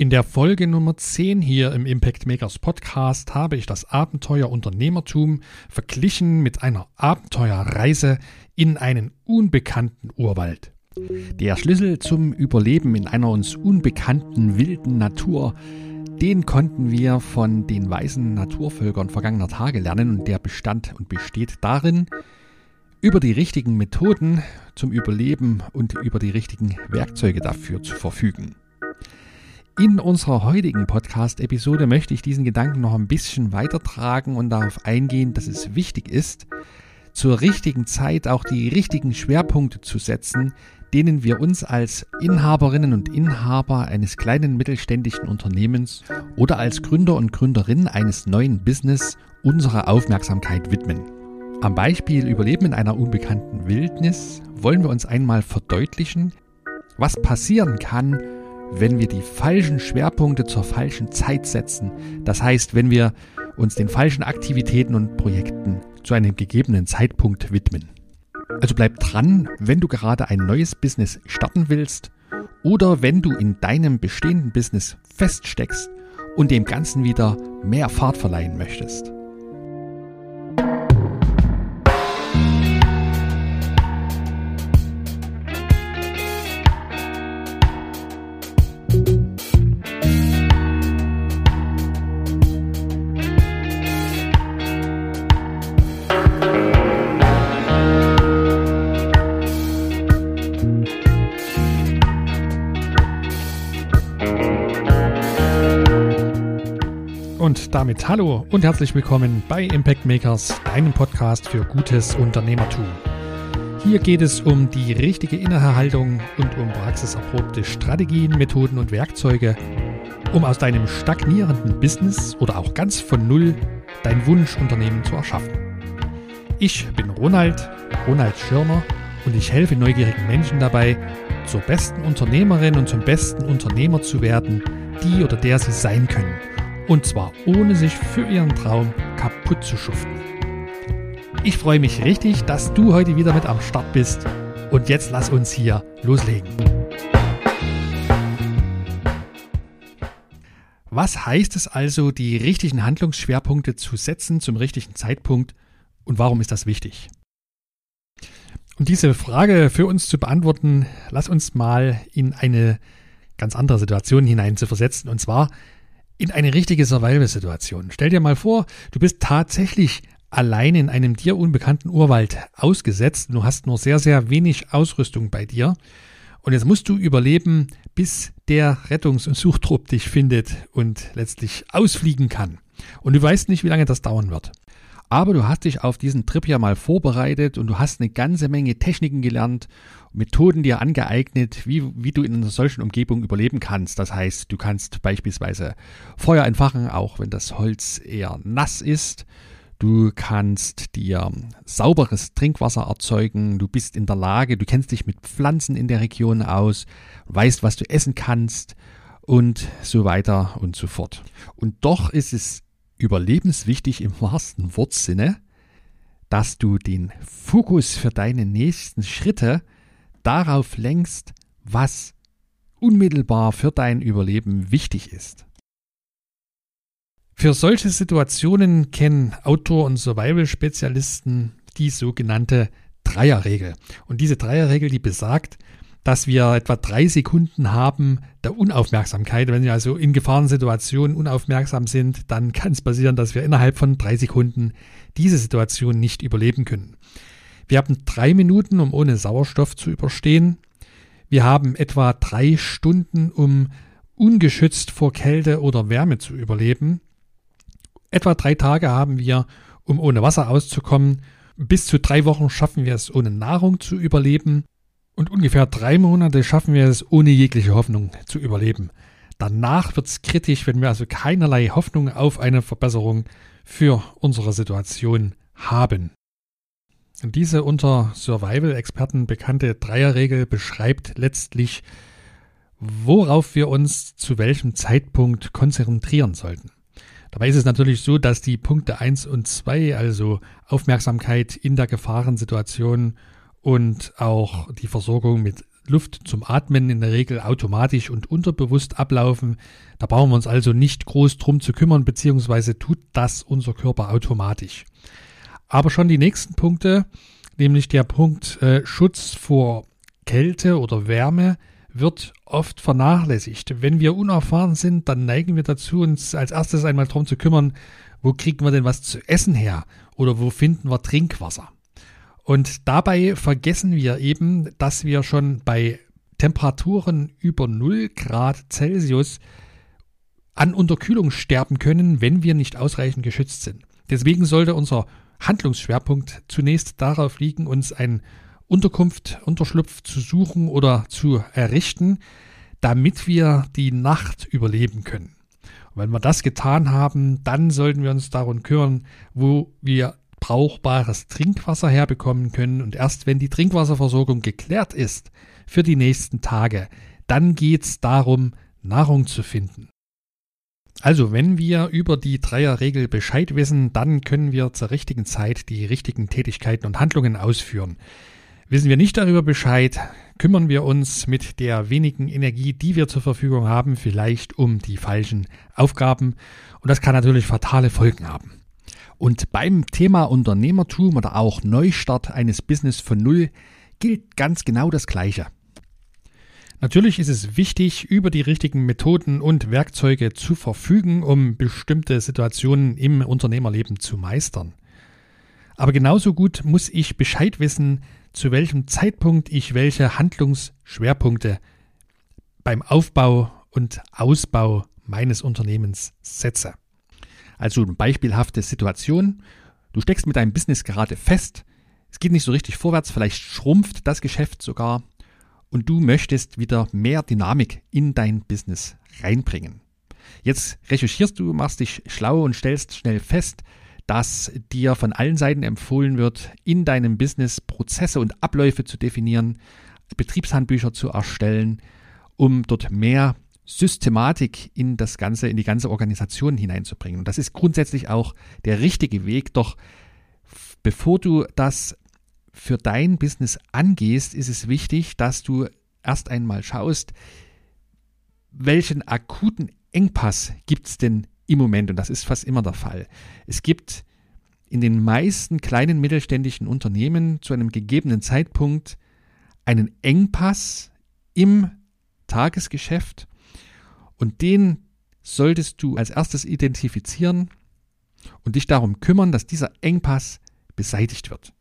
In der Folge Nummer 10 hier im Impact Makers Podcast habe ich das Abenteuer Unternehmertum verglichen mit einer Abenteuerreise in einen unbekannten Urwald. Der Schlüssel zum Überleben in einer uns unbekannten wilden Natur, den konnten wir von den weisen Naturvölkern vergangener Tage lernen und der bestand und besteht darin, über die richtigen Methoden zum Überleben und über die richtigen Werkzeuge dafür zu verfügen. In unserer heutigen Podcast-Episode möchte ich diesen Gedanken noch ein bisschen weitertragen und darauf eingehen, dass es wichtig ist, zur richtigen Zeit auch die richtigen Schwerpunkte zu setzen, denen wir uns als Inhaberinnen und Inhaber eines kleinen mittelständischen Unternehmens oder als Gründer und Gründerin eines neuen Business unsere Aufmerksamkeit widmen. Am Beispiel Überleben in einer unbekannten Wildnis wollen wir uns einmal verdeutlichen, was passieren kann, wenn wir die falschen Schwerpunkte zur falschen Zeit setzen. Das heißt, wenn wir uns den falschen Aktivitäten und Projekten zu einem gegebenen Zeitpunkt widmen. Also bleib dran, wenn du gerade ein neues Business starten willst oder wenn du in deinem bestehenden Business feststeckst und dem Ganzen wieder mehr Fahrt verleihen möchtest. Damit hallo und herzlich willkommen bei Impact Makers, deinem Podcast für gutes Unternehmertum. Hier geht es um die richtige Inneherhaltung und um praxiserprobte Strategien, Methoden und Werkzeuge, um aus deinem stagnierenden Business oder auch ganz von Null dein Wunschunternehmen zu erschaffen. Ich bin Ronald, Ronald Schirmer und ich helfe neugierigen Menschen dabei, zur besten Unternehmerin und zum besten Unternehmer zu werden, die oder der sie sein können – und zwar ohne sich für ihren Traum kaputt zu schuften. Ich freue mich richtig, dass du heute wieder mit am Start bist. Und jetzt lass uns hier loslegen. Was heißt es also, die richtigen Handlungsschwerpunkte zu setzen zum richtigen Zeitpunkt und warum ist das wichtig? Um diese Frage für uns zu beantworten, lass uns mal in eine ganz andere Situation hinein zu versetzen. Und zwar, in eine richtige Survival-Situation. Stell dir mal vor, du bist tatsächlich allein in einem dir unbekannten Urwald ausgesetzt. Du hast nur sehr, sehr wenig Ausrüstung bei dir. Und jetzt musst du überleben, bis der Rettungs- und Suchtrupp dich findet und letztlich ausfliegen kann. Und du weißt nicht, wie lange das dauern wird. Aber du hast dich auf diesen Trip ja mal vorbereitet und du hast eine ganze Menge Techniken gelernt, Methoden dir angeeignet, wie, wie du in einer solchen Umgebung überleben kannst. Das heißt, du kannst beispielsweise Feuer entfachen, auch wenn das Holz eher nass ist. Du kannst dir sauberes Trinkwasser erzeugen. Du bist in der Lage, du kennst dich mit Pflanzen in der Region aus, weißt, was du essen kannst und so weiter und so fort. Und doch ist es überlebenswichtig im wahrsten Wortsinne, dass du den Fokus für deine nächsten Schritte darauf lenkst, was unmittelbar für dein Überleben wichtig ist. Für solche Situationen kennen Outdoor- und Survival-Spezialisten die sogenannte Dreierregel. Und diese Dreierregel, die besagt, dass wir etwa drei Sekunden haben der Unaufmerksamkeit. Wenn wir also in Gefahrensituationen unaufmerksam sind, dann kann es passieren, dass wir innerhalb von drei Sekunden diese Situation nicht überleben können. Wir haben drei Minuten, um ohne Sauerstoff zu überstehen. Wir haben etwa drei Stunden, um ungeschützt vor Kälte oder Wärme zu überleben. Etwa drei Tage haben wir, um ohne Wasser auszukommen. Bis zu drei Wochen schaffen wir es, ohne Nahrung zu überleben. Und ungefähr drei Monate schaffen wir es ohne jegliche Hoffnung zu überleben. Danach wird es kritisch, wenn wir also keinerlei Hoffnung auf eine Verbesserung für unsere Situation haben. Diese unter Survival-Experten bekannte Dreierregel beschreibt letztlich, worauf wir uns zu welchem Zeitpunkt konzentrieren sollten. Dabei ist es natürlich so, dass die Punkte 1 und 2, also Aufmerksamkeit in der Gefahrensituation und auch die Versorgung mit Luft zum Atmen in der Regel automatisch und unterbewusst ablaufen. Da brauchen wir uns also nicht groß drum zu kümmern, beziehungsweise tut das unser Körper automatisch. Aber schon die nächsten Punkte, nämlich der Punkt äh, Schutz vor Kälte oder Wärme, wird oft vernachlässigt. Wenn wir unerfahren sind, dann neigen wir dazu, uns als erstes einmal darum zu kümmern, wo kriegen wir denn was zu essen her oder wo finden wir Trinkwasser. Und dabei vergessen wir eben, dass wir schon bei Temperaturen über 0 Grad Celsius an Unterkühlung sterben können, wenn wir nicht ausreichend geschützt sind. Deswegen sollte unser Handlungsschwerpunkt zunächst darauf liegen, uns ein Unterkunft, Unterschlupf zu suchen oder zu errichten, damit wir die Nacht überleben können. Und wenn wir das getan haben, dann sollten wir uns darum kümmern, wo wir brauchbares Trinkwasser herbekommen können. Und erst wenn die Trinkwasserversorgung geklärt ist für die nächsten Tage, dann geht es darum, Nahrung zu finden. Also, wenn wir über die Dreierregel Bescheid wissen, dann können wir zur richtigen Zeit die richtigen Tätigkeiten und Handlungen ausführen. Wissen wir nicht darüber Bescheid, kümmern wir uns mit der wenigen Energie, die wir zur Verfügung haben, vielleicht um die falschen Aufgaben. Und das kann natürlich fatale Folgen haben. Und beim Thema Unternehmertum oder auch Neustart eines Business von Null gilt ganz genau das Gleiche. Natürlich ist es wichtig, über die richtigen Methoden und Werkzeuge zu verfügen, um bestimmte Situationen im Unternehmerleben zu meistern. Aber genauso gut muss ich Bescheid wissen, zu welchem Zeitpunkt ich welche Handlungsschwerpunkte beim Aufbau und Ausbau meines Unternehmens setze. Also eine beispielhafte Situation. Du steckst mit deinem Business gerade fest. Es geht nicht so richtig vorwärts. Vielleicht schrumpft das Geschäft sogar. Und du möchtest wieder mehr Dynamik in dein Business reinbringen. Jetzt recherchierst du, machst dich schlau und stellst schnell fest, dass dir von allen Seiten empfohlen wird, in deinem Business Prozesse und Abläufe zu definieren, Betriebshandbücher zu erstellen, um dort mehr Systematik in das Ganze, in die ganze Organisation hineinzubringen. Und das ist grundsätzlich auch der richtige Weg. Doch bevor du das für dein Business angehst, ist es wichtig, dass du erst einmal schaust, welchen akuten Engpass gibt es denn im Moment, und das ist fast immer der Fall. Es gibt in den meisten kleinen mittelständischen Unternehmen zu einem gegebenen Zeitpunkt einen Engpass im Tagesgeschäft und den solltest du als erstes identifizieren und dich darum kümmern, dass dieser Engpass beseitigt wird.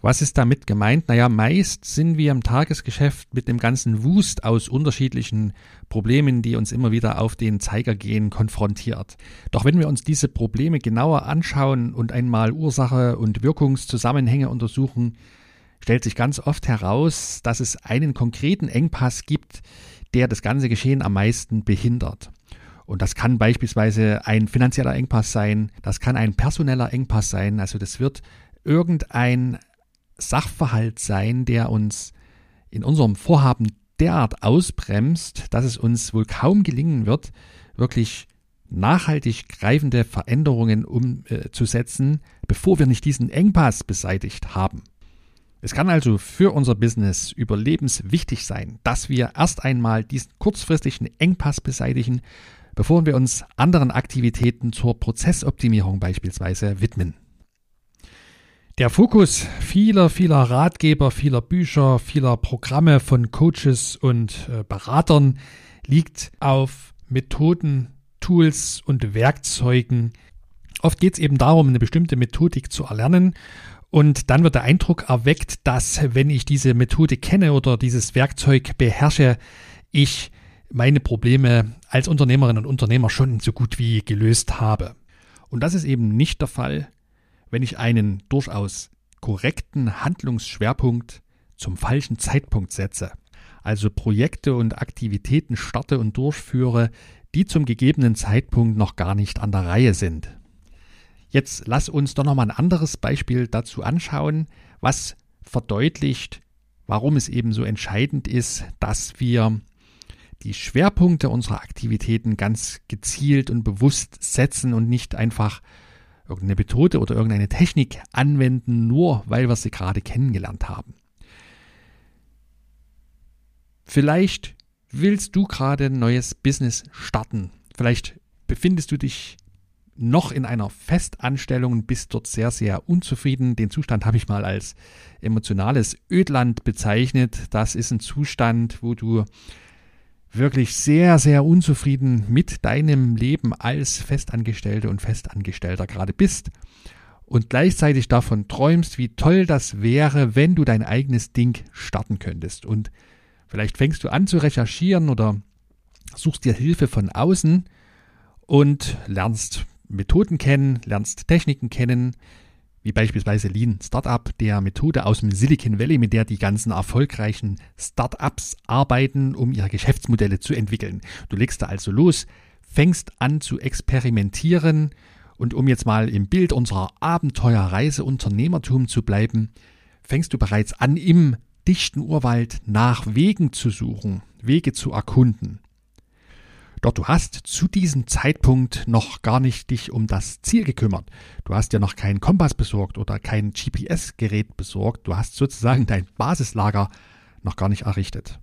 Was ist damit gemeint? Naja, meist sind wir im Tagesgeschäft mit dem ganzen Wust aus unterschiedlichen Problemen, die uns immer wieder auf den Zeiger gehen, konfrontiert. Doch wenn wir uns diese Probleme genauer anschauen und einmal Ursache und Wirkungszusammenhänge untersuchen, stellt sich ganz oft heraus, dass es einen konkreten Engpass gibt, der das ganze Geschehen am meisten behindert. Und das kann beispielsweise ein finanzieller Engpass sein, das kann ein personeller Engpass sein, also das wird irgendein Sachverhalt sein, der uns in unserem Vorhaben derart ausbremst, dass es uns wohl kaum gelingen wird, wirklich nachhaltig greifende Veränderungen umzusetzen, bevor wir nicht diesen Engpass beseitigt haben. Es kann also für unser Business überlebenswichtig sein, dass wir erst einmal diesen kurzfristigen Engpass beseitigen, bevor wir uns anderen Aktivitäten zur Prozessoptimierung beispielsweise widmen. Der Fokus vieler, vieler Ratgeber, vieler Bücher, vieler Programme von Coaches und äh, Beratern liegt auf Methoden, Tools und Werkzeugen. Oft geht es eben darum, eine bestimmte Methodik zu erlernen und dann wird der Eindruck erweckt, dass wenn ich diese Methode kenne oder dieses Werkzeug beherrsche, ich meine Probleme als Unternehmerin und Unternehmer schon so gut wie gelöst habe. Und das ist eben nicht der Fall, wenn ich einen durchaus korrekten Handlungsschwerpunkt zum falschen Zeitpunkt setze. Also Projekte und Aktivitäten starte und durchführe, die zum gegebenen Zeitpunkt noch gar nicht an der Reihe sind. Jetzt lass uns doch nochmal ein anderes Beispiel dazu anschauen, was verdeutlicht, warum es eben so entscheidend ist, dass wir die Schwerpunkte unserer Aktivitäten ganz gezielt und bewusst setzen und nicht einfach irgendeine Methode oder irgendeine Technik anwenden, nur weil wir sie gerade kennengelernt haben. Vielleicht willst du gerade ein neues Business starten. Vielleicht befindest du dich noch in einer Festanstellung und bist dort sehr, sehr unzufrieden. Den Zustand habe ich mal als emotionales Ödland bezeichnet. Das ist ein Zustand, wo du wirklich sehr, sehr unzufrieden mit deinem Leben als Festangestellte und Festangestellter gerade bist und gleichzeitig davon träumst, wie toll das wäre, wenn du dein eigenes Ding starten könntest. Und vielleicht fängst du an zu recherchieren oder suchst dir Hilfe von außen und lernst Methoden kennen, lernst Techniken kennen, wie beispielsweise Lean Startup, der Methode aus dem Silicon Valley, mit der die ganzen erfolgreichen Startups arbeiten, um ihre Geschäftsmodelle zu entwickeln. Du legst da also los, fängst an zu experimentieren und um jetzt mal im Bild unserer Abenteuerreise Unternehmertum zu bleiben, fängst du bereits an, im dichten Urwald nach Wegen zu suchen, Wege zu erkunden. Doch du hast zu diesem Zeitpunkt noch gar nicht dich um das Ziel gekümmert. Du hast ja noch keinen Kompass besorgt oder kein GPS-Gerät besorgt. Du hast sozusagen dein Basislager noch gar nicht errichtet.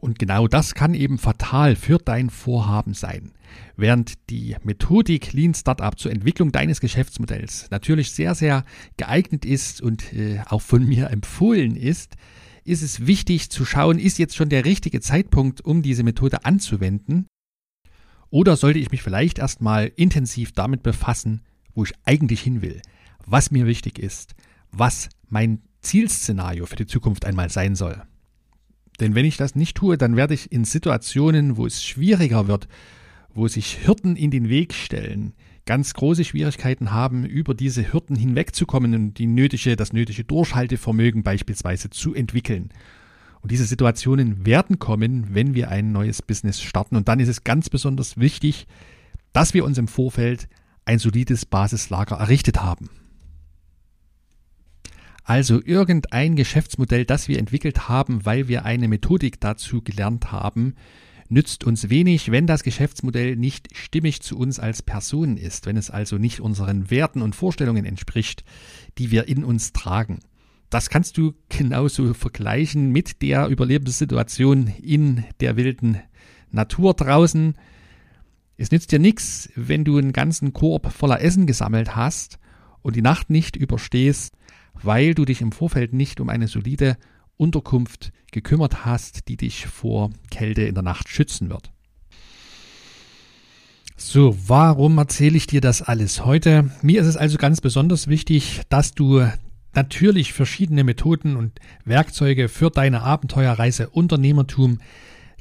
Und genau das kann eben fatal für dein Vorhaben sein. Während die Methodik Lean Startup zur Entwicklung deines Geschäftsmodells natürlich sehr, sehr geeignet ist und äh, auch von mir empfohlen ist, ist es wichtig zu schauen, ist jetzt schon der richtige Zeitpunkt, um diese Methode anzuwenden? Oder sollte ich mich vielleicht erstmal intensiv damit befassen, wo ich eigentlich hin will, was mir wichtig ist, was mein Zielszenario für die Zukunft einmal sein soll? Denn wenn ich das nicht tue, dann werde ich in Situationen, wo es schwieriger wird, wo sich Hirten in den Weg stellen, ganz große Schwierigkeiten haben, über diese Hürden hinwegzukommen und die nötige, das nötige Durchhaltevermögen beispielsweise zu entwickeln. Und diese Situationen werden kommen, wenn wir ein neues Business starten. Und dann ist es ganz besonders wichtig, dass wir uns im Vorfeld ein solides Basislager errichtet haben. Also irgendein Geschäftsmodell, das wir entwickelt haben, weil wir eine Methodik dazu gelernt haben, nützt uns wenig, wenn das Geschäftsmodell nicht stimmig zu uns als Personen ist, wenn es also nicht unseren Werten und Vorstellungen entspricht, die wir in uns tragen. Das kannst du genauso vergleichen mit der Überlebenssituation in der wilden Natur draußen. Es nützt dir nichts, wenn du einen ganzen Korb voller Essen gesammelt hast und die Nacht nicht überstehst, weil du dich im Vorfeld nicht um eine solide Unterkunft gekümmert hast, die dich vor Kälte in der Nacht schützen wird. So, warum erzähle ich dir das alles heute? Mir ist es also ganz besonders wichtig, dass du natürlich verschiedene Methoden und Werkzeuge für deine Abenteuerreise Unternehmertum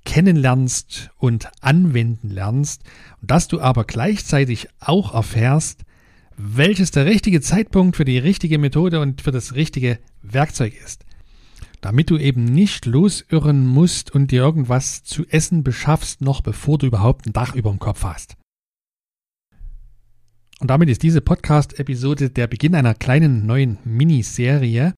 kennenlernst und anwenden lernst dass du aber gleichzeitig auch erfährst, welches der richtige Zeitpunkt für die richtige Methode und für das richtige Werkzeug ist damit du eben nicht losirren musst und dir irgendwas zu essen beschaffst, noch bevor du überhaupt ein Dach über dem Kopf hast. Und damit ist diese Podcast-Episode der Beginn einer kleinen neuen Miniserie.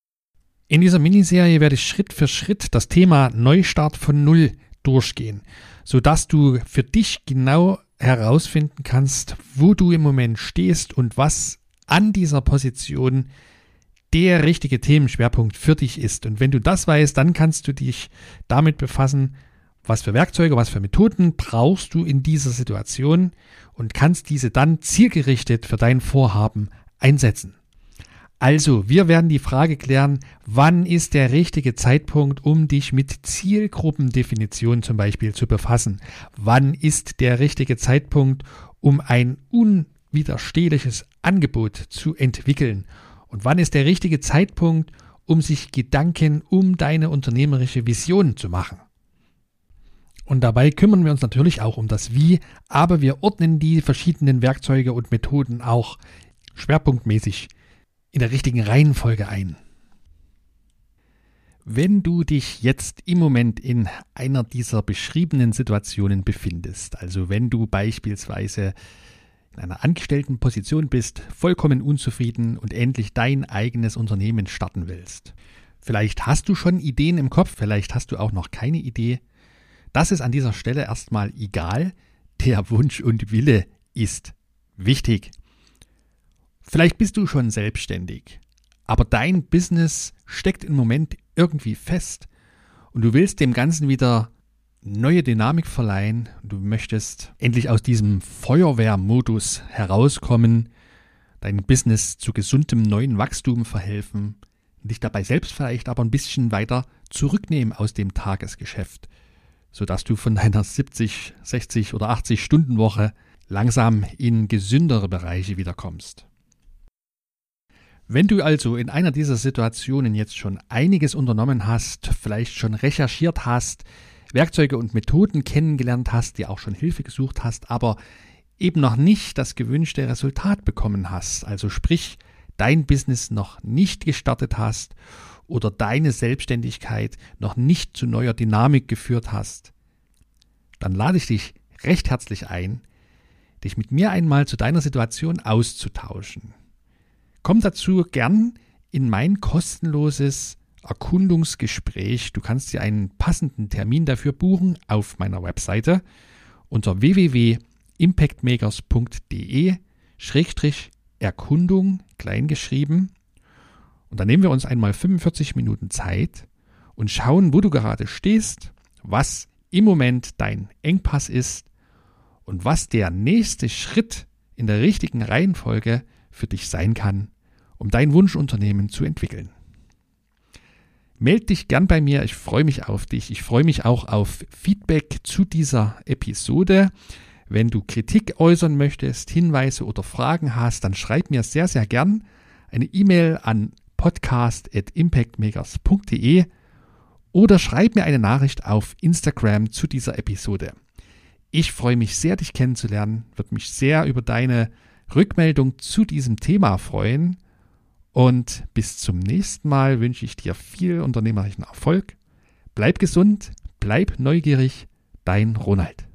In dieser Miniserie werde ich Schritt für Schritt das Thema Neustart von Null durchgehen, sodass du für dich genau herausfinden kannst, wo du im Moment stehst und was an dieser Position der richtige Themenschwerpunkt für dich ist. Und wenn du das weißt, dann kannst du dich damit befassen, was für Werkzeuge, was für Methoden brauchst du in dieser Situation und kannst diese dann zielgerichtet für dein Vorhaben einsetzen. Also, wir werden die Frage klären, wann ist der richtige Zeitpunkt, um dich mit Zielgruppendefinition zum Beispiel zu befassen? Wann ist der richtige Zeitpunkt, um ein unwiderstehliches Angebot zu entwickeln? Und wann ist der richtige Zeitpunkt, um sich Gedanken um deine unternehmerische Vision zu machen? Und dabei kümmern wir uns natürlich auch um das Wie, aber wir ordnen die verschiedenen Werkzeuge und Methoden auch schwerpunktmäßig in der richtigen Reihenfolge ein. Wenn du dich jetzt im Moment in einer dieser beschriebenen Situationen befindest, also wenn du beispielsweise in einer angestellten Position bist, vollkommen unzufrieden und endlich dein eigenes Unternehmen starten willst. Vielleicht hast du schon Ideen im Kopf, vielleicht hast du auch noch keine Idee. Das ist an dieser Stelle erstmal egal. Der Wunsch und Wille ist wichtig. Vielleicht bist du schon selbstständig, aber dein Business steckt im Moment irgendwie fest und du willst dem Ganzen wieder neue Dynamik verleihen. Du möchtest endlich aus diesem Feuerwehrmodus herauskommen, dein Business zu gesundem neuen Wachstum verhelfen, dich dabei selbst vielleicht aber ein bisschen weiter zurücknehmen aus dem Tagesgeschäft, sodass du von deiner 70, 60 oder 80 Stunden Woche langsam in gesündere Bereiche wiederkommst. Wenn du also in einer dieser Situationen jetzt schon einiges unternommen hast, vielleicht schon recherchiert hast, Werkzeuge und Methoden kennengelernt hast, dir auch schon Hilfe gesucht hast, aber eben noch nicht das gewünschte Resultat bekommen hast, also sprich dein Business noch nicht gestartet hast oder deine Selbstständigkeit noch nicht zu neuer Dynamik geführt hast, dann lade ich dich recht herzlich ein, dich mit mir einmal zu deiner Situation auszutauschen. Komm dazu gern in mein kostenloses Erkundungsgespräch. Du kannst dir einen passenden Termin dafür buchen auf meiner Webseite unter www.impactmakers.de Erkundung kleingeschrieben. Und dann nehmen wir uns einmal 45 Minuten Zeit und schauen, wo du gerade stehst, was im Moment dein Engpass ist und was der nächste Schritt in der richtigen Reihenfolge für dich sein kann, um dein Wunschunternehmen zu entwickeln. Meld dich gern bei mir, ich freue mich auf dich. Ich freue mich auch auf Feedback zu dieser Episode. Wenn du Kritik äußern möchtest, Hinweise oder Fragen hast, dann schreib mir sehr, sehr gern eine E-Mail an podcast.impactmakers.de oder schreib mir eine Nachricht auf Instagram zu dieser Episode. Ich freue mich sehr, dich kennenzulernen, würde mich sehr über deine Rückmeldung zu diesem Thema freuen. Und bis zum nächsten Mal wünsche ich dir viel unternehmerischen Erfolg. Bleib gesund, bleib neugierig, dein Ronald.